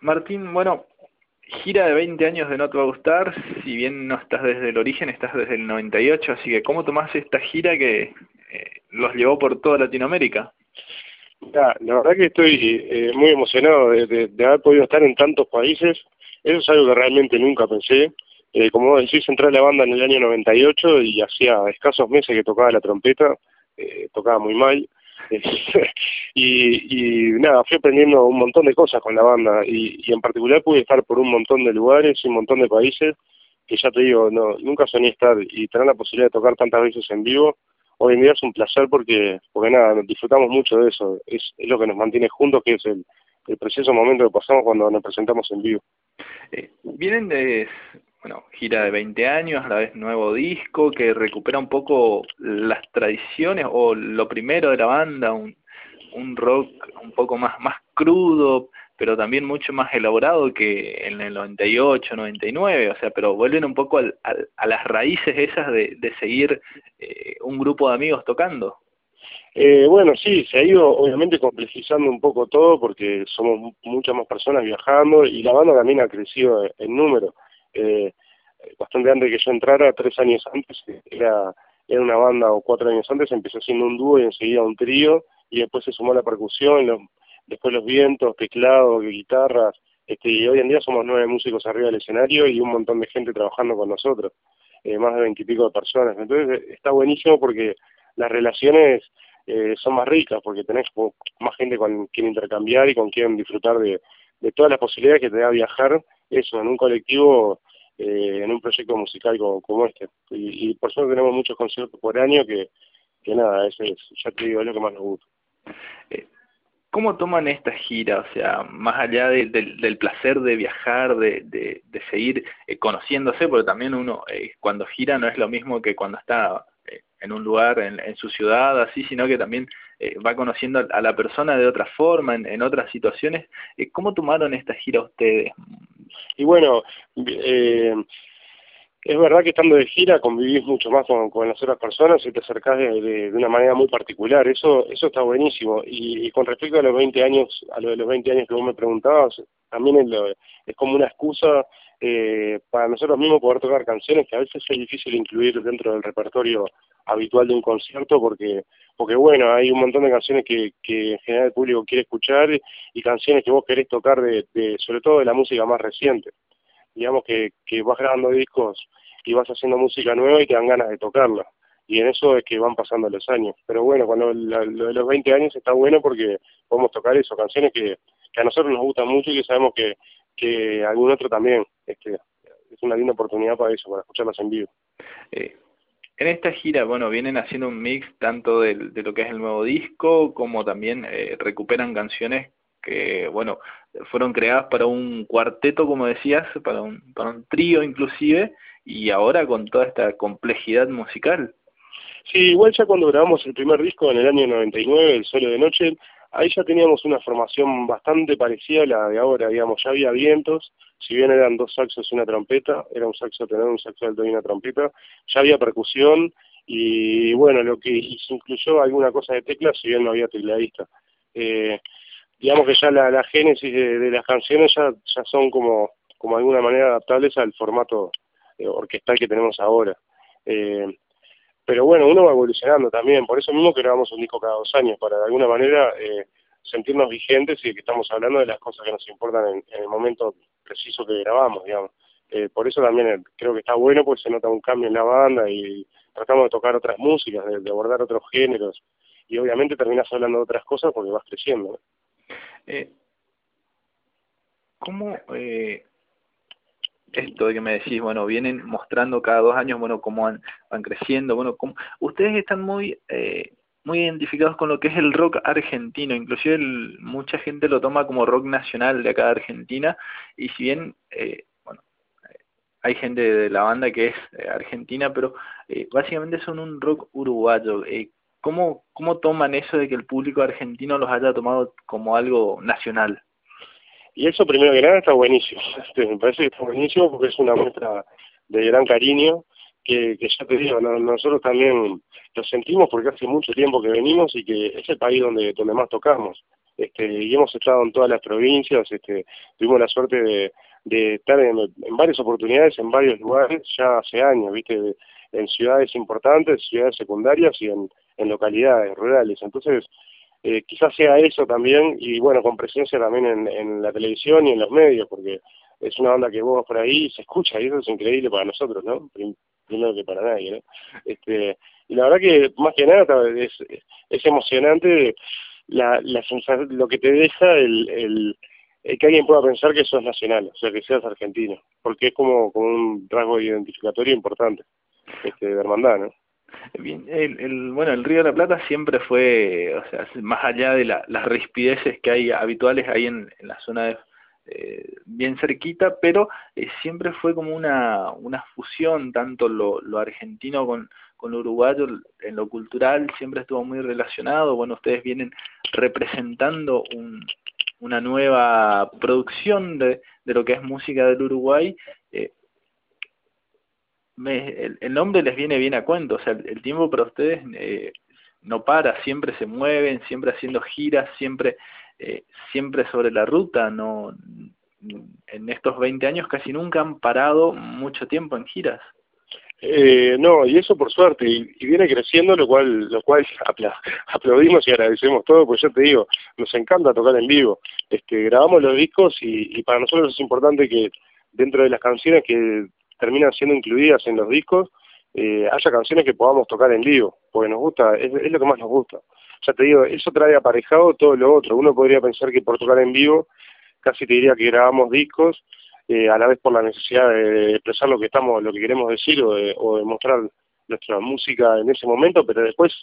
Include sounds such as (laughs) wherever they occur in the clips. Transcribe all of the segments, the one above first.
Martín, bueno, gira de 20 años de No Te Va a Gustar, si bien no estás desde el origen, estás desde el 98, así que ¿cómo tomás esta gira que eh, los llevó por toda Latinoamérica? la verdad que estoy eh, muy emocionado de, haber podido estar en tantos países, eso es algo que realmente nunca pensé. Eh, como decís, entré a la banda en el año 98 y hacía escasos meses que tocaba la trompeta, tocaba muy mal, (laughs) y, nada, fui aprendiendo un montón de cosas con la banda. Y, en particular pude estar por un montón de lugares y un montón de países que ya te digo, no, nunca soñé estar y tener la posibilidad de tocar tantas veces en vivo, hoy en día es un placer porque, porque nada, disfrutamos mucho de eso, es, lo que nos mantiene juntos, que es el, el precioso momento que pasamos cuando nos presentamos en vivo. Eh, vienen de bueno, gira de 20 años, a la vez nuevo disco, que recupera un poco las tradiciones o lo primero de la banda, un, un rock un poco más, más crudo, pero también mucho más elaborado que en el 98, 99, o sea, pero vuelven un poco al, a las raíces esas de, de seguir eh, un grupo de amigos tocando. Eh, bueno, sí, se ha ido obviamente complejizando un poco todo porque somos muchas más personas viajando y la banda también ha crecido en número eh, bastante antes de que yo entrara, tres años antes, era, era una banda o cuatro años antes, empezó siendo un dúo y enseguida un trío, y después se sumó la percusión, los, después los vientos, teclados, guitarras, este, y hoy en día somos nueve músicos arriba del escenario y un montón de gente trabajando con nosotros, eh, más de veintipico de personas. Entonces está buenísimo porque las relaciones eh, son más ricas, porque tenés más gente con quien intercambiar y con quien disfrutar de todas las posibilidades que te da viajar, eso, en un colectivo eh, en un proyecto musical como, este. Y, por suerte tenemos muchos conciertos por año que, que nada, eso es, ya te digo, es lo que más nos gusta. Eh, ¿Cómo toman esta gira? O sea, más allá del placer de viajar, de, de, de seguir eh, conociéndose, porque también uno cuando gira no es lo mismo que cuando está en un lugar, en, en, su ciudad, así, sino que también va conociendo a la persona de otra forma, en, en otras situaciones. ¿Cómo tomaron esta gira ustedes? Y bueno, eh, es verdad que estando de gira convivís mucho más con, las otras personas y te acercás de, una manera muy particular, eso eso está buenísimo. Y, con respecto a los 20 años, a lo de los 20 años que vos me preguntabas, también es, es como una excusa eh, para nosotros mismos poder tocar canciones que a veces es difícil incluir dentro del repertorio habitual de un concierto porque porque bueno hay un montón de canciones que, que en general el público quiere escuchar y canciones que vos querés tocar de, de sobre todo de la música más reciente digamos que, que vas grabando discos y vas haciendo música nueva y te dan ganas de tocarla y en eso es que van pasando los años pero bueno cuando lo de los 20 años está bueno porque podemos tocar eso canciones que, que a nosotros nos gustan mucho y que sabemos que que algún otro también. Este, es una linda oportunidad para eso, para escucharlas en vivo. Eh, en esta gira, bueno, vienen haciendo un mix tanto de, lo que es el nuevo disco, como también eh, recuperan canciones que, bueno, fueron creadas para un cuarteto, como decías, para un, para un trío inclusive, y ahora con toda esta complejidad musical. Sí, igual ya cuando grabamos el primer disco en el año 99, El Solo de Noche, ahí ya teníamos una formación bastante parecida a la de ahora, digamos, ya había vientos, si bien eran dos saxos y una trompeta, era un saxo tener un saxo alto y una trompeta, ya había percusión y bueno, lo que se incluyó alguna cosa de teclas, si bien no había tecladista. Eh, digamos que ya la, génesis de, las canciones ya, ya son como, como de alguna manera adaptables al formato eh, orquestal que tenemos ahora. Eh, pero bueno, uno va evolucionando también, por eso mismo que grabamos un disco cada dos años, para de alguna manera eh, sentirnos vigentes y que estamos hablando de las cosas que nos importan en, el momento preciso que grabamos, digamos. Eh, por eso también eh, creo que está bueno, pues se nota un cambio en la banda y tratamos de tocar otras músicas, de, abordar otros géneros, y obviamente terminas hablando de otras cosas porque vas creciendo. Eh, ¿Cómo eh, esto de que me decís, bueno, vienen mostrando cada dos años, bueno, cómo van, van creciendo, bueno, cómo, ustedes están muy, eh, muy identificados con lo que es el rock argentino, inclusive mucha gente lo toma como rock nacional de acá de Argentina, y si bien, eh, bueno, hay gente de la banda que es eh, argentina, pero eh, básicamente son un rock uruguayo. Eh, ¿cómo, ¿Cómo toman eso de que el público argentino los haya tomado como algo nacional? Y eso primero que nada está buenísimo, (laughs) este, me parece que está buenísimo porque es una muestra de gran cariño que, que ya te digo, nosotros también lo sentimos porque hace mucho tiempo que venimos y que es el país donde, donde más tocamos. este, y hemos estado en todas las provincias, este, tuvimos la suerte de, de estar en, varias oportunidades, en varios lugares, ya hace años, viste, en ciudades importantes, ciudades secundarias y en, en localidades rurales. Entonces, eh, quizás sea eso también, y bueno, con presencia también en, en la televisión y en los medios, porque es una banda que vos por ahí se escucha y eso es increíble para nosotros, ¿no? Primero que para nadie, ¿no? Este, y la verdad que más que nada es, es emocionante la, la lo que te deja el, el, que alguien pueda pensar que sos nacional, o sea, que seas argentino, porque es como, como un rasgo identificatorio importante este, de hermandad, ¿no? Bien, el, bueno, el Río de la Plata siempre fue, o sea, más allá de la, las rispideces que hay habituales ahí en, la zona de, eh, bien cerquita, pero eh, siempre fue como una, una fusión, tanto lo, lo argentino con, con lo uruguayo, en lo cultural siempre estuvo muy relacionado, bueno, ustedes vienen representando un, una nueva producción de, de lo que es música del Uruguay, eh, me, el, el, nombre les viene bien a cuento, o sea, el, tiempo para ustedes eh, no para, siempre se mueven, siempre haciendo giras, siempre eh, siempre sobre la ruta, no en estos 20 años casi nunca han parado mucho tiempo en giras. Eh, no, y eso por suerte, y, y, viene creciendo, lo cual lo cual (laughs) apla aplaudimos y agradecemos todo, pues yo te digo, nos encanta tocar en vivo. Este, grabamos los discos y, y para nosotros es importante que dentro de las canciones que terminan siendo incluidas en los discos, eh, haya canciones que podamos tocar en vivo, porque nos gusta, es, es, lo que más nos gusta. Ya te digo, eso trae aparejado todo lo otro. Uno podría pensar que por tocar en vivo, casi te diría que grabamos discos, eh, a la vez por la necesidad de expresar lo que estamos, lo que queremos decir o de, o de mostrar nuestra música en ese momento, pero después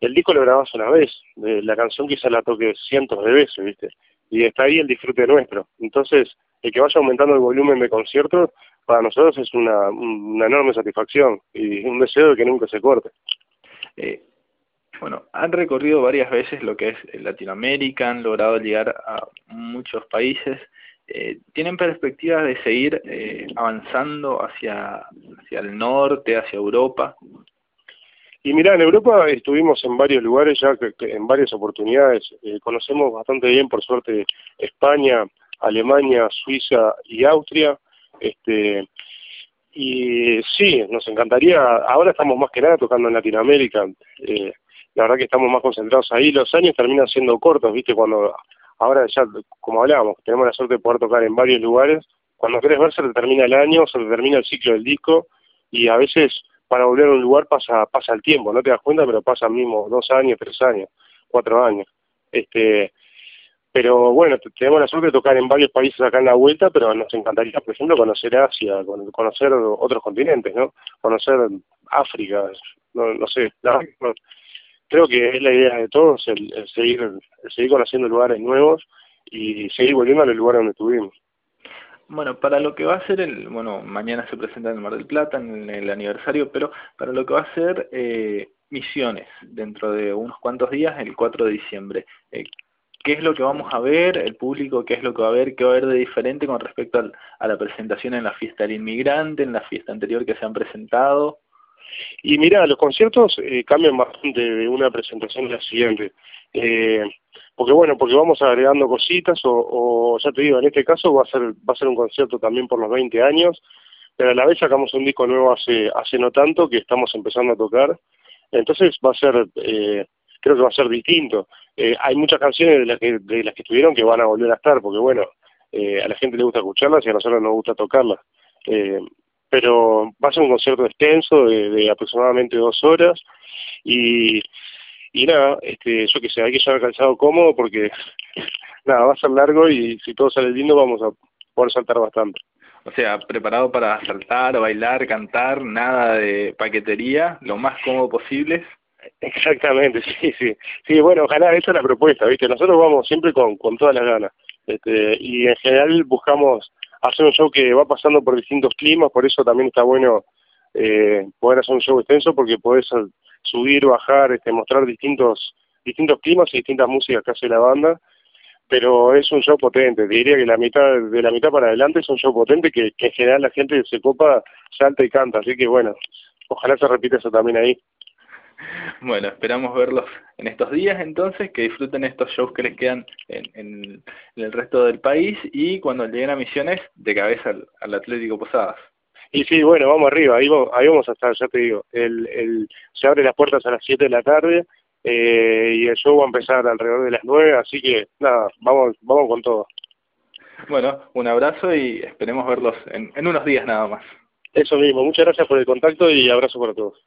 el disco lo grabamos una vez, la canción quizá la toque cientos de veces, ¿viste? Y está ahí el disfrute nuestro. Entonces, el que vaya aumentando el volumen de conciertos para nosotros es una, una enorme satisfacción y un deseo de que nunca se corte. Eh, bueno, han recorrido varias veces lo que es Latinoamérica, han logrado llegar a muchos países. Eh, ¿Tienen perspectivas de seguir eh, avanzando hacia, hacia el norte, hacia Europa? Y mira, en Europa estuvimos en varios lugares ya, que, que en varias oportunidades. Eh, conocemos bastante bien, por suerte, España, Alemania, Suiza y Austria. Este, y sí, nos encantaría, ahora estamos más que nada tocando en Latinoamérica, eh, la verdad que estamos más concentrados ahí, los años terminan siendo cortos, viste, cuando ahora ya, como hablábamos, tenemos la suerte de poder tocar en varios lugares, cuando querés ver se te termina el año, se te termina el ciclo del disco, y a veces para volver a un lugar pasa pasa el tiempo, no te das cuenta, pero pasa mismo dos años, tres años, cuatro años. este pero bueno, tenemos la suerte de tocar en varios países acá en la vuelta, pero nos encantaría, por ejemplo, conocer Asia, conocer otros continentes, ¿no? Conocer África, no, no sé, creo que es la idea de todos el, seguir seguir conociendo lugares nuevos y seguir volviendo a los lugares donde estuvimos. Bueno, para lo que va a ser el, bueno, mañana se presenta en el Mar del Plata, en el aniversario, pero para lo que va a ser eh, Misiones, dentro de unos cuantos días, el 4 de diciembre. Eh, qué es lo que vamos a ver, el público, qué es lo que va a ver, qué va a haber de diferente con respecto al, a la presentación en la fiesta del inmigrante, en la fiesta anterior que se han presentado. Y mira, los conciertos eh, cambian bastante de una presentación a la siguiente. Eh, porque bueno, porque vamos agregando cositas o, o, ya te digo, en este caso va a ser va a ser un concierto también por los 20 años, pero a la vez sacamos un disco nuevo hace hace no tanto que estamos empezando a tocar. Entonces va a ser eh, creo que va a ser distinto. Eh, hay muchas canciones de las que de las que estuvieron que van a volver a estar porque bueno, eh, a la gente le gusta escucharlas y a nosotros nos gusta tocarlas. Eh, pero va a ser un concierto extenso de, aproximadamente dos horas y, y nada, este, yo que sé, hay que llevar calzado cómodo porque (laughs) nada, va a ser largo y si todo sale lindo vamos a poder saltar bastante. O sea, preparado para saltar, bailar, cantar, nada de paquetería, lo más cómodo posible. Exactamente, (laughs) sí, sí. Sí, bueno, ojalá esa es la propuesta, ¿viste? Nosotros vamos siempre con, con todas las ganas. Este, y en general buscamos hacer un show que va pasando por distintos climas, por eso también está bueno eh, poder hacer un show extenso porque podés subir, bajar, este, mostrar distintos distintos climas y distintas músicas que hace la banda, pero es un show potente, te diría que la mitad de la mitad para adelante es un show potente que, que en general la gente se copa, salta y canta, así que bueno, ojalá se repita eso también ahí. Bueno, esperamos verlos en estos días entonces, que disfruten estos shows que les quedan en, en, el resto del país y cuando lleguen a Misiones, de cabeza al, Atlético Posadas. Y sí, bueno, vamos arriba, ahí vamos, ahí vamos a estar, ya te digo, el, el, se abre las puertas a las 7 de la tarde eh, y el show va a empezar alrededor de las 9, así que nada, vamos, vamos con todo. Bueno, un abrazo y esperemos verlos en, en unos días nada más. Eso mismo, muchas gracias por el contacto y abrazo para todos.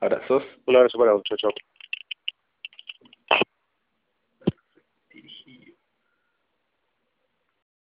Abrazos. Un abrazo para vos, chao, chao.